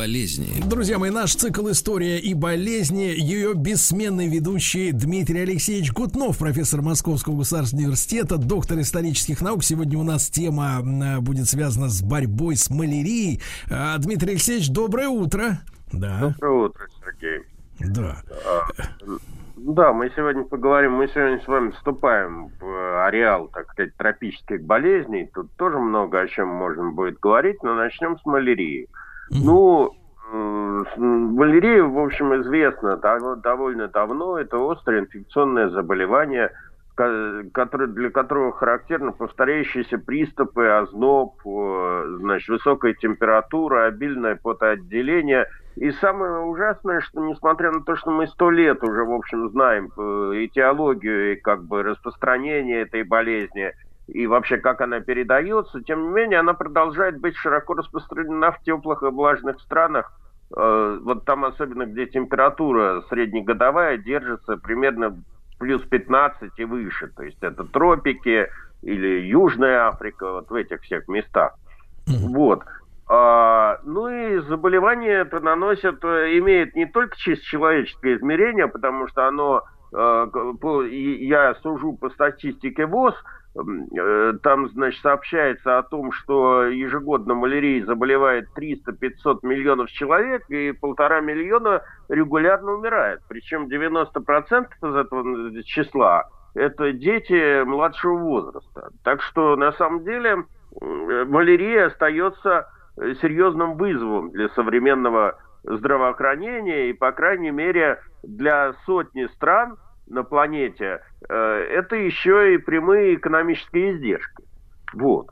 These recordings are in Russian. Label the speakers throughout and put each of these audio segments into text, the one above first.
Speaker 1: Болезни.
Speaker 2: Друзья мои, наш цикл «История и болезни», ее бессменный ведущий Дмитрий Алексеевич Гутнов, профессор Московского государственного университета, доктор исторических наук. Сегодня у нас тема будет связана с борьбой с малярией. А, Дмитрий Алексеевич, доброе утро.
Speaker 3: Да. Доброе утро, Сергей.
Speaker 2: Да.
Speaker 3: А, да, мы сегодня поговорим, мы сегодня с вами вступаем в ареал, так сказать, тропических болезней. Тут тоже много о чем можно будет говорить, но начнем с малярии. Ну, малярия, в общем, известна довольно давно. Это острое инфекционное заболевание, для которого характерны повторяющиеся приступы, озноб, значит, высокая температура, обильное потоотделение. И самое ужасное, что несмотря на то, что мы сто лет уже, в общем, знаем э, этиологию и как бы распространение этой болезни – и вообще как она передается, тем не менее она продолжает быть широко распространена в теплых и влажных странах. Э, вот там особенно, где температура среднегодовая держится примерно плюс 15 и выше. То есть это тропики или Южная Африка, вот в этих всех местах. Вот. А, ну и заболевание это наносит, э, имеет не только чисто человеческое измерение, потому что оно, э, я сужу по статистике ВОЗ, там, значит, сообщается о том, что ежегодно малярией заболевает 300-500 миллионов человек, и полтора миллиона регулярно умирает. Причем 90% из этого числа это дети младшего возраста. Так что, на самом деле, малярия остается серьезным вызовом для современного здравоохранения и, по крайней мере, для сотни стран – на планете, э, это еще и прямые экономические издержки. Вот.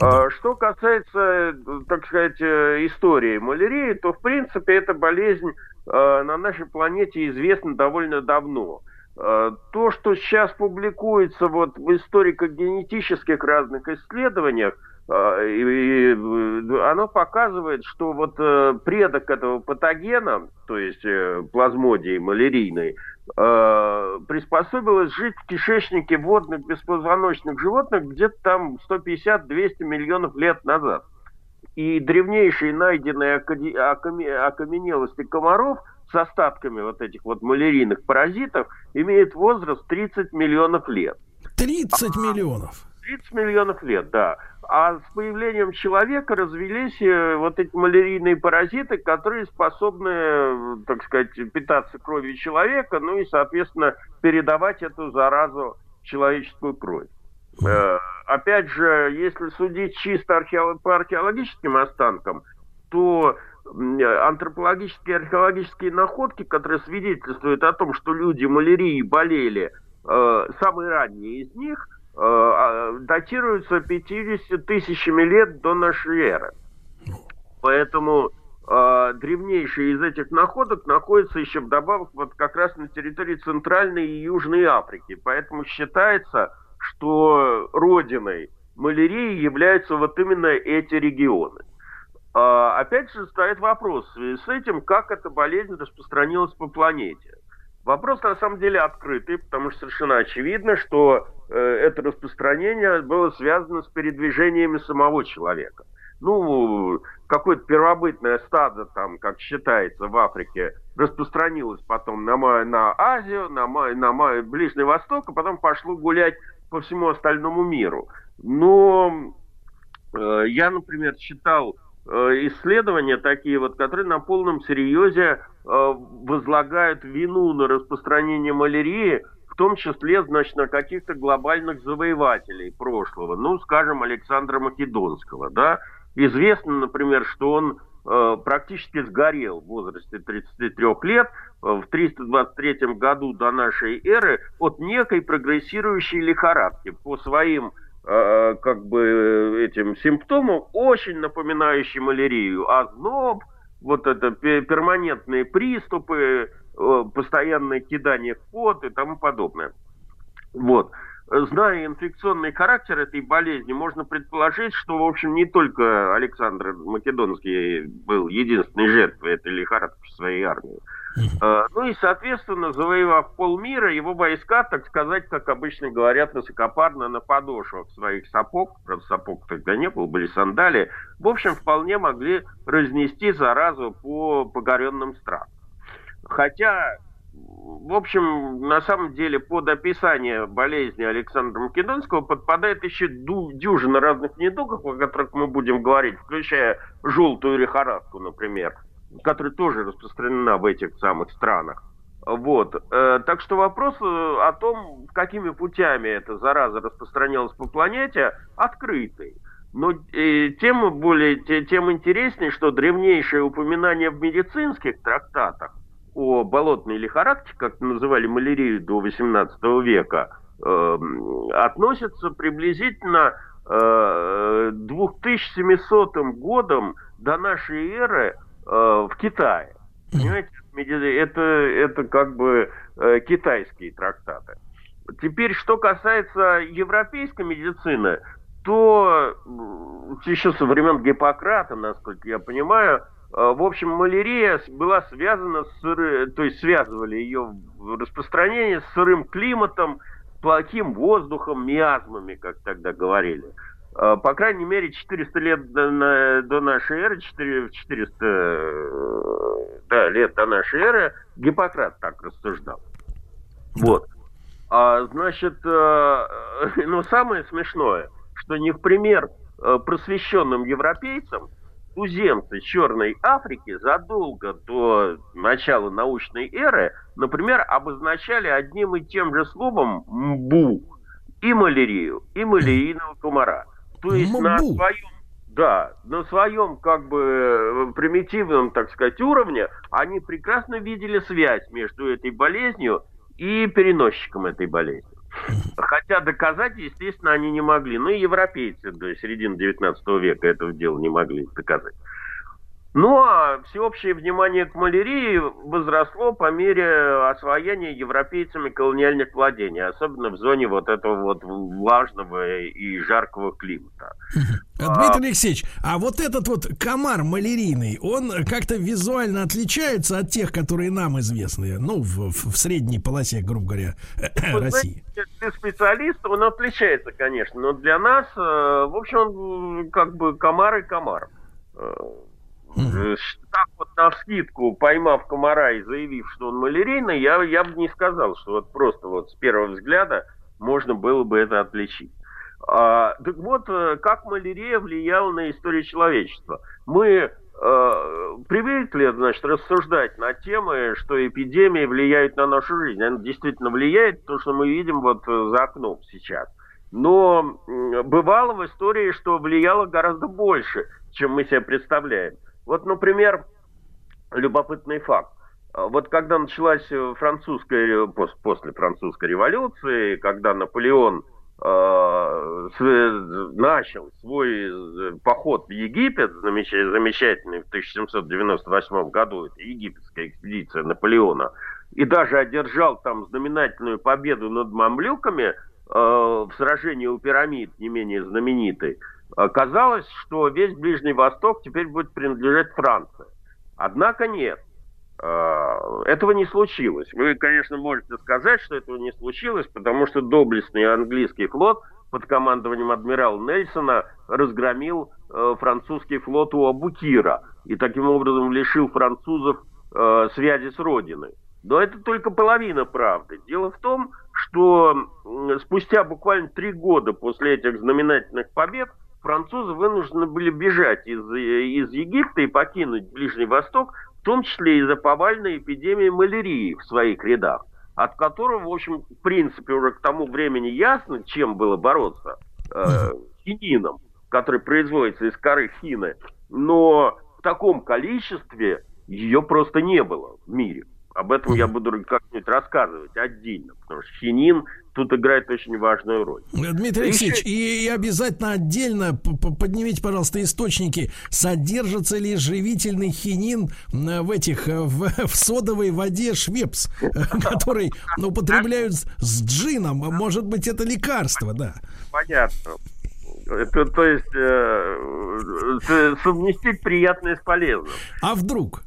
Speaker 3: А что касается, так сказать, э, истории малярии, то, в принципе, эта болезнь э, на нашей планете известна довольно давно. То, что сейчас публикуется вот в историко-генетических разных исследованиях, оно показывает, что вот предок этого патогена, то есть плазмодии малярийной, э, приспособилась жить в кишечнике водных беспозвоночных животных где-то там 150-200 миллионов лет назад. И древнейшие найденные окаменелости комаров с остатками вот этих вот малярийных паразитов имеют возраст 30 миллионов лет.
Speaker 2: 30 миллионов?
Speaker 3: 30 миллионов лет, да. А с появлением человека развелись э, вот эти малярийные паразиты, которые способны, э, так сказать, питаться кровью человека, ну и, соответственно, передавать эту заразу в человеческую кровь. Э, опять же, если судить чисто археолог, по археологическим останкам, то антропологические археологические находки, которые свидетельствуют о том, что люди малярией болели, э, самые ранние из них – Э, а, датируются 50 тысячами лет до нашей эры. Поэтому э, древнейшие из этих находок находятся еще вдобавок вот как раз на территории Центральной и Южной Африки. Поэтому считается, что родиной малярии являются вот именно эти регионы. А, опять же, стоит вопрос с этим, как эта болезнь распространилась по планете. Вопрос на самом деле открытый, потому что совершенно очевидно, что это распространение было связано с передвижениями самого человека. Ну, какое-то первобытное стадо, там, как считается, в Африке распространилось потом на, на Азию, на, на Ближний Восток, а потом пошло гулять по всему остальному миру. Но э, я, например, читал Э, исследования такие вот, которые на полном серьезе э, возлагают вину на распространение малярии, в том числе, значит, на каких-то глобальных завоевателей прошлого, ну, скажем, Александра Македонского, да. Известно, например, что он э, практически сгорел в возрасте 33 лет в 323 году до нашей эры от некой прогрессирующей лихорадки. По своим Э, как бы этим симптомом, очень напоминающий малярию. Озноб, вот это перманентные приступы, постоянное кидание пот и тому подобное. Вот. Зная инфекционный характер этой болезни, можно предположить, что, в общем, не только Александр Македонский был единственной жертвой этой лихорадки в своей армии. Э, ну и, соответственно, завоевав полмира, его войска, так сказать, как обычно говорят, высокопарно на подошвах своих сапог, правда, сапог тогда не было, были сандали, в общем, вполне могли разнести заразу по погоренным странам. Хотя, в общем, на самом деле, под описание болезни Александра Македонского подпадает еще дюжина разных недугов, о которых мы будем говорить, включая желтую лихорадку, например – которая тоже распространена в этих самых странах. Вот. Э, так что вопрос э, о том, какими путями эта зараза распространялась по планете, открытый. Но э, тем более, тем интереснее, что древнейшие упоминания в медицинских трактатах о болотной лихорадке, как называли малярию до XVIII века, эм, относятся приблизительно э, 2700 годом до нашей эры Э, в Китае. Понимаете, это, это как бы э, китайские трактаты. Теперь, что касается европейской медицины, то еще со времен Гиппократа, насколько я понимаю, э, в общем, малярия была связана с, то есть связывали ее распространение с сырым климатом, плохим воздухом, миазмами, как тогда говорили. Э, по крайней мере, 400 лет до, до нашей эры, 400 э, да, лет до нашей эры, Гиппократ так рассуждал. Вот. А, значит, э, ну, самое смешное, что не в пример просвещенным европейцам туземцы Черной Африки задолго до начала научной эры, например, обозначали одним и тем же словом «мбу» и малярию, и малярийного комара. То есть Мбу. на своем, да, на своем как бы э, примитивном, так сказать, уровне они прекрасно видели связь между этой болезнью и переносчиком этой болезни. Хотя доказать, естественно, они не могли. Ну и европейцы до середины 19 века этого дела не могли доказать. Ну а всеобщее внимание к малярии возросло по мере освоения европейцами колониальных владений, особенно в зоне вот этого вот влажного и жаркого климата.
Speaker 2: Дмитрий Алексеевич, а вот этот вот комар малярийный, он как-то визуально отличается от тех, которые нам известны, ну, в, в средней полосе, грубо говоря, ну, России?
Speaker 3: Знаете, для специалиста он отличается, конечно, но для нас, э, в общем, он как бы комар и комар. Э. Так вот на скидку, поймав комара и заявив, что он малярийный, я, я бы не сказал, что вот просто вот с первого взгляда можно было бы это отличить. А, так вот, э, как малярия влияла на историю человечества. Мы э, привыкли, значит, рассуждать на темы, что эпидемии влияют на нашу жизнь. Она действительно влияет, то, что мы видим вот э, за окном сейчас. Но бывало в истории, что влияло гораздо больше, чем мы себе представляем. Вот, например, любопытный факт. А, вот когда началась э, французская, после французской революции, когда Наполеон э, начал свой э, поход в Египет, замечательный в 1798 году, это египетская экспедиция Наполеона, и даже одержал там знаменательную победу над мамлюками в сражении у пирамид, не менее знаменитой, Оказалось, что весь Ближний Восток теперь будет принадлежать Франции. Однако нет. А, этого не случилось. Вы, конечно, можете сказать, что этого не случилось, потому что доблестный английский флот под командованием адмирала Нельсона разгромил э, французский флот у Абукира и таким образом лишил французов э, связи с родиной. Но это только половина правды. Дело в том, что спустя буквально три года после этих знаменательных побед французы вынуждены были бежать из, из Египта и покинуть Ближний Восток, в том числе из-за повальной эпидемии малярии в своих рядах, от которого, в общем, в принципе, уже к тому времени ясно, чем было бороться. Э, хинином, который производится из коры хины. Но в таком количестве ее просто не было в мире. Об этом я буду как-нибудь рассказывать отдельно, потому что хинин тут играет очень важную роль.
Speaker 2: Дмитрий Алексеевич, и, и обязательно отдельно поднимите, пожалуйста, источники. Содержится ли живительный хинин в этих в, в содовой воде Швепс, который употребляют с джином? Может быть, это лекарство, да?
Speaker 3: Понятно. Это, то есть э, совместить приятное с полезным.
Speaker 2: А вдруг?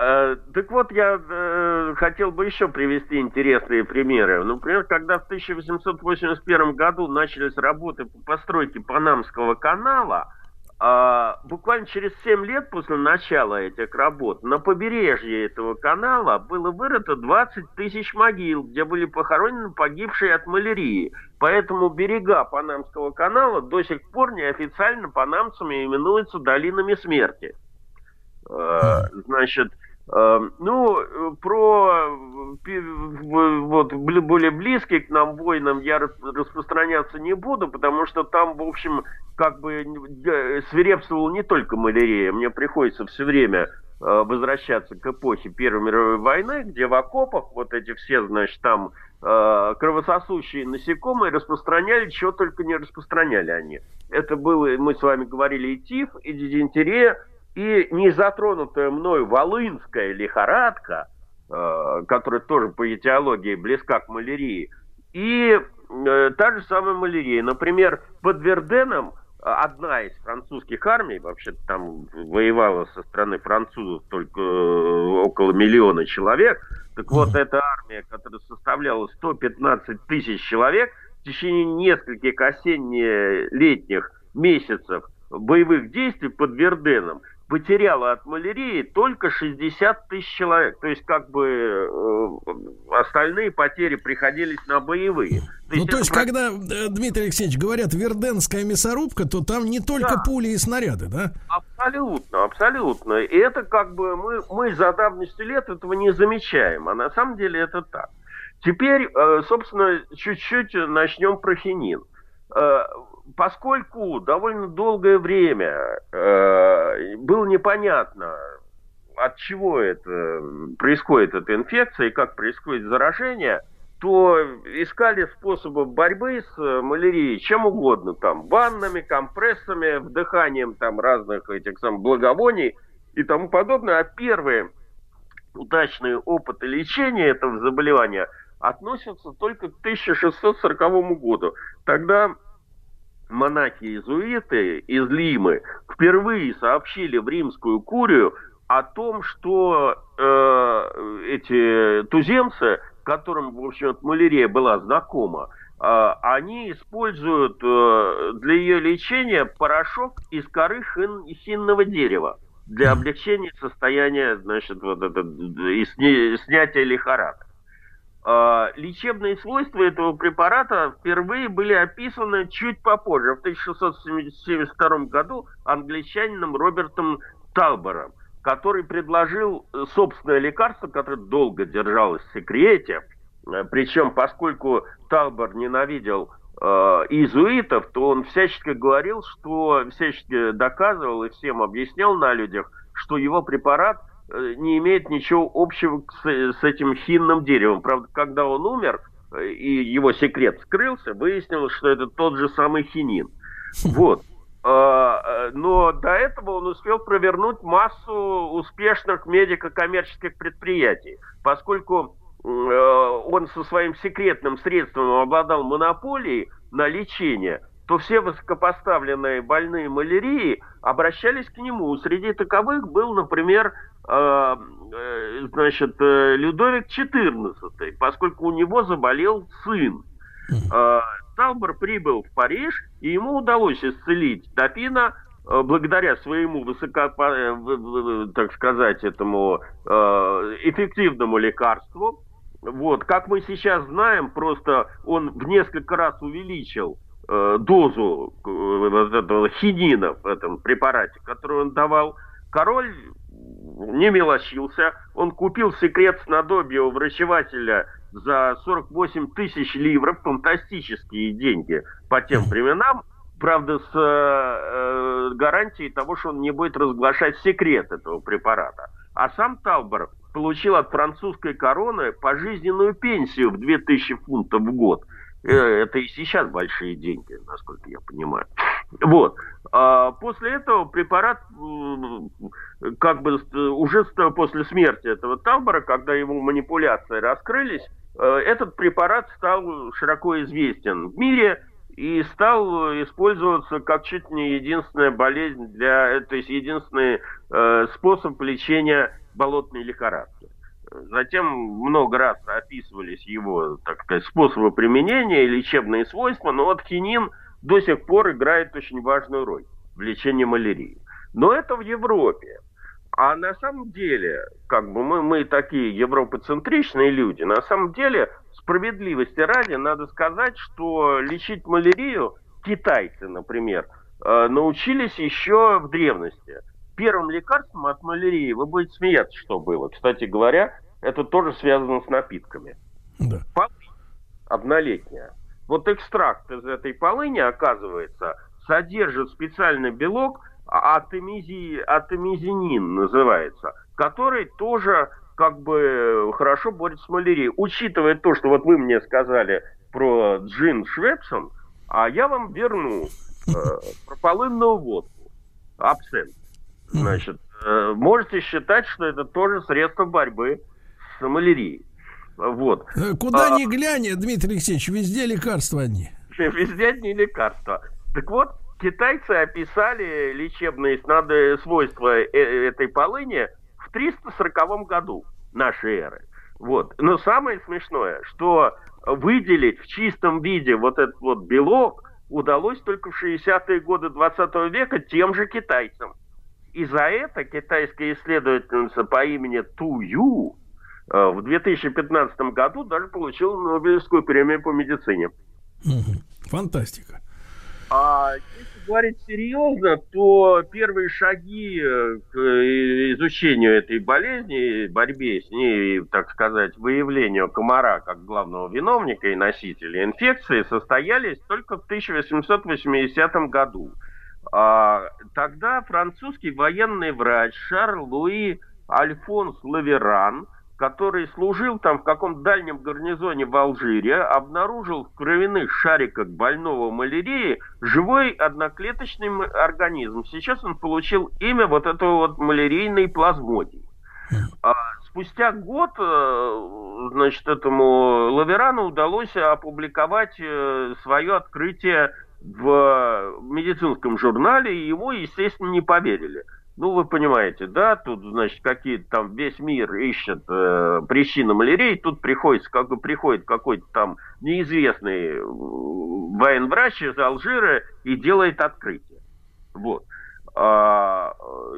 Speaker 3: Э, так вот, я э, хотел бы еще привести интересные примеры. Например, когда в 1881 году начались работы по постройке Панамского канала, э, буквально через 7 лет после начала этих работ на побережье этого канала было вырыто 20 тысяч могил, где были похоронены погибшие от малярии. Поэтому берега Панамского канала до сих пор неофициально панамцами именуются долинами смерти. Э, значит, ну, про вот, более близкие к нам войнам я распространяться не буду, потому что там, в общем, как бы свирепствовала не только малярия. Мне приходится все время э, возвращаться к эпохе Первой мировой войны, где в окопах вот эти все, значит, там э, кровососущие насекомые распространяли, чего только не распространяли они. Это было, мы с вами говорили, и тиф, и дизентерия, и не затронутая мною волынская лихорадка, э, которая тоже по этиологии близка к малярии, и э, та же самая малярия. Например, под Верденом одна из французских армий, вообще там воевала со стороны французов только э, около миллиона человек, так вот эта армия, которая составляла 115 тысяч человек, в течение нескольких осенне-летних месяцев боевых действий под Верденом потеряло от малярии только 60 тысяч человек. То есть, как бы э, остальные потери приходились на боевые.
Speaker 2: То ну, то есть, про... когда, э, Дмитрий Алексеевич, говорят верденская мясорубка, то там не только да. пули и снаряды, да?
Speaker 3: Абсолютно, абсолютно. И это как бы мы, мы за давностью лет этого не замечаем, а на самом деле это так. Теперь, э, собственно, чуть-чуть начнем про хинин. Э, поскольку довольно долгое время э, было непонятно, от чего это происходит эта инфекция и как происходит заражение, то искали способы борьбы с малярией чем угодно, там, ваннами, компрессами, вдыханием там разных этих самых благовоний и тому подобное. А первые удачные опыты лечения этого заболевания относятся только к 1640 году. Тогда монахи-иезуиты из Лимы впервые сообщили в римскую курию о том, что э, эти туземцы, которым, в общем, малярия была знакома, э, они используют э, для ее лечения порошок из коры хин, хинного дерева для облегчения состояния, значит, вот это, и снятия лихорадки. А, лечебные свойства этого препарата впервые были описаны чуть попозже, в 1672 году англичанином Робертом Талбором, который предложил э, собственное лекарство, которое долго держалось в секрете. Э, Причем, поскольку Талбор ненавидел э, иезуитов, то он всячески говорил, что всячески доказывал и всем объяснял на людях, что его препарат не имеет ничего общего с, с этим хинным деревом. Правда, когда он умер, э, и его секрет скрылся, выяснилось, что это тот же самый хинин. Вот. А, э, но до этого он успел провернуть массу успешных медико-коммерческих предприятий, поскольку он со своим секретным средством обладал монополией на лечение, то все высокопоставленные больные малярией обращались к нему. Среди таковых был, например, Э, э, значит, э, Людовик XIV, поскольку у него заболел сын. Талбор прибыл в Париж, и ему удалось исцелить Допина благодаря своему высоко, так сказать, этому эффективному лекарству. Вот, как мы сейчас знаем, просто он в несколько раз увеличил дозу вот этого хинина в этом препарате, который он давал. Король не мелочился. Он купил секрет снадобья у врачевателя за 48 тысяч ливров, фантастические деньги по тем временам, правда, с э, гарантией того, что он не будет разглашать секрет этого препарата. А сам Талбор получил от французской короны пожизненную пенсию в 2000 фунтов в год. Э, это и сейчас большие деньги, насколько я понимаю. Вот. А после этого препарат, как бы уже после смерти этого Талбора, когда его манипуляции раскрылись, э, этот препарат стал широко известен в мире и стал использоваться как чуть не единственная болезнь для, то есть единственный э, способ лечения болотной лихорадки. Затем много раз описывались его, так сказать, способы применения и лечебные свойства, но вот хинин до сих пор играет очень важную роль в лечении малярии. Но это в Европе. А на самом деле, как бы мы, мы такие европоцентричные люди, на самом деле, справедливости ради, надо сказать, что лечить малярию китайцы, например, э, научились еще в древности первым лекарством от малярии, вы будете смеяться, что было. Кстати говоря, это тоже связано с напитками. Да. Полынь однолетняя. Вот экстракт из этой полыни, оказывается, содержит специальный белок, атомизи, атомизинин называется, который тоже как бы хорошо борется с малярией. Учитывая то, что вот вы мне сказали про джин Швепсон, а я вам верну э, про полынную водку, абсент. Значит, э, можете считать, что это тоже средство борьбы с малярией. Вот.
Speaker 2: Э, куда а, ни глянь, Дмитрий Алексеевич, везде лекарства одни.
Speaker 3: Везде одни лекарства. Так вот, китайцы описали лечебные снады, свойства э, этой полыни в 340 году нашей эры. Вот. Но самое смешное, что выделить в чистом виде вот этот вот белок удалось только в 60-е годы 20 века тем же китайцам. И за это китайская исследовательница по имени Ту Ю э, в 2015 году даже получила Нобелевскую премию по медицине.
Speaker 2: Фантастика.
Speaker 3: А если говорить серьезно, то первые шаги э, к изучению этой болезни, борьбе с ней, так сказать, выявлению комара как главного виновника и носителя инфекции состоялись только в 1880 году. А, тогда французский военный врач Шарль Луи Альфонс Лаверан, который служил там в каком-то дальнем гарнизоне в Алжире, обнаружил в кровяных шариках больного малярии живой одноклеточный организм. Сейчас он получил имя вот этого вот малярийной плазмодии. А спустя год, э, значит, этому Лаверану удалось опубликовать э, свое открытие в медицинском журнале, и ему, естественно, не поверили. Ну, вы понимаете, да, тут, значит, какие-то там весь мир ищет э, причины малярии, тут приходится, как приходит какой-то там неизвестный военврач из Алжира и делает открытие. Вот. А,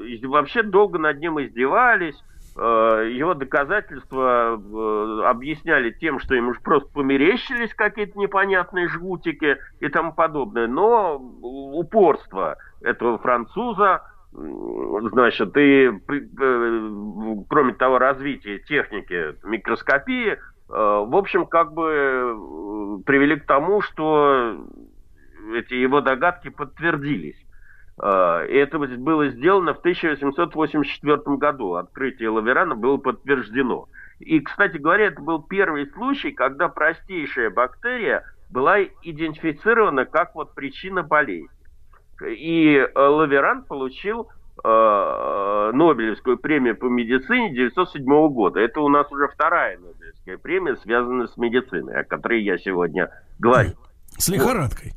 Speaker 3: и вообще долго над ним издевались, Э, его доказательства э, объясняли тем, что ему просто померещились какие-то непонятные жгутики и тому подобное. Но упорство этого француза, значит, и э, кроме того развития техники микроскопии, в общем, как бы привели к тому, что эти его догадки подтвердились. А, и это было сделано в 1884 году. Открытие Лаверана было подтверждено. И, кстати говоря, это был первый случай, когда простейшая бактерия была идентифицирована как вот причина болезни. И э, Лаверан получил э, Нобелевскую премию по медицине 1907 года. Это у нас уже вторая Нобелевская премия, связанная с медициной, о которой я сегодня говорю.
Speaker 2: С лихорадкой.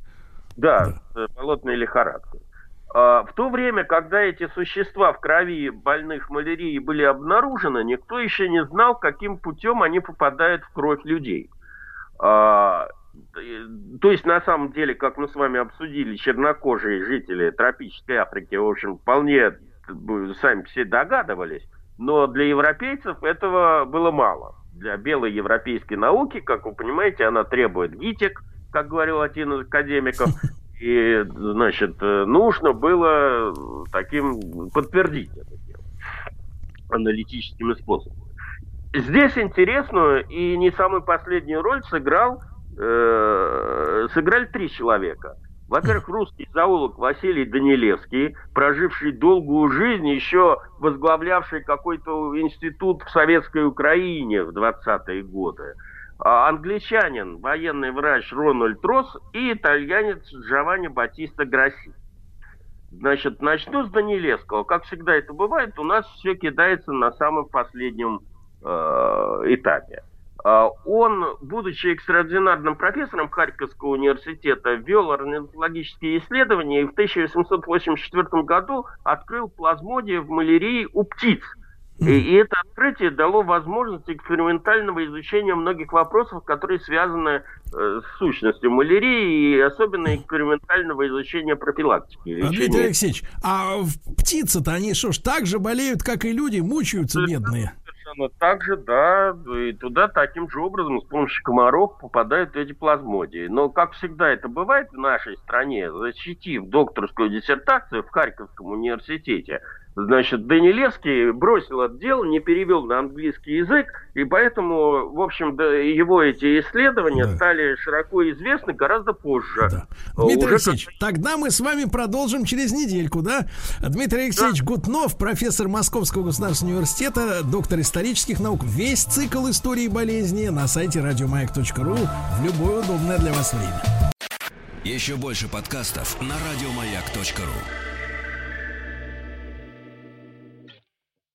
Speaker 3: Да, да, с болотной лихорадкой. А, в то время, когда эти существа в крови больных малярией были обнаружены, никто еще не знал, каким путем они попадают в кровь людей. А, то есть, на самом деле, как мы с вами обсудили, чернокожие жители тропической Африки, в общем, вполне сами все догадывались, но для европейцев этого было мало. Для белой европейской науки, как вы понимаете, она требует ГИТИК, как говорил один из академиков, и, значит, э, нужно было таким подтвердить это дело аналитическими способами. Здесь интересную и не самую последнюю роль сыграл, э, сыграли три человека. Во-первых, русский зоолог Василий Данилевский, проживший долгую жизнь, еще возглавлявший какой-то институт в советской Украине в 20-е годы. А англичанин, военный врач Рональд Росс и итальянец Джованни Батиста Грасси. Значит, начну с Данилевского. Как всегда это бывает, у нас все кидается на самом последнем э, этапе. Э, он, будучи экстраординарным профессором Харьковского университета, вел орнитологические исследования и в 1884 году открыл плазмодия в малярии у птиц – и, и это открытие дало возможность экспериментального изучения многих вопросов, которые связаны э, с сущностью малярии и особенно экспериментального изучения профилактики.
Speaker 2: Дмитрий Алексеевич, а птицы-то они что ж так же болеют, как и люди, мучаются да, бедные?
Speaker 3: Совершенно так же, да, и туда таким же образом с помощью комаров попадают эти плазмодии. Но, как всегда это бывает в нашей стране, защитив докторскую диссертацию в Харьковском университете, Значит, Данилевский бросил отдел, не перевел на английский язык, и поэтому, в общем, да, его эти исследования да. стали широко известны гораздо позже. Да.
Speaker 2: Дмитрий Уже Алексеевич, как... тогда мы с вами продолжим через недельку, да? Дмитрий Алексеевич да. Гутнов, профессор Московского государственного университета, доктор исторических наук. Весь цикл истории болезни на сайте радиомаяк.ру в любое удобное для вас время.
Speaker 1: Еще больше подкастов на радиомаяк.ру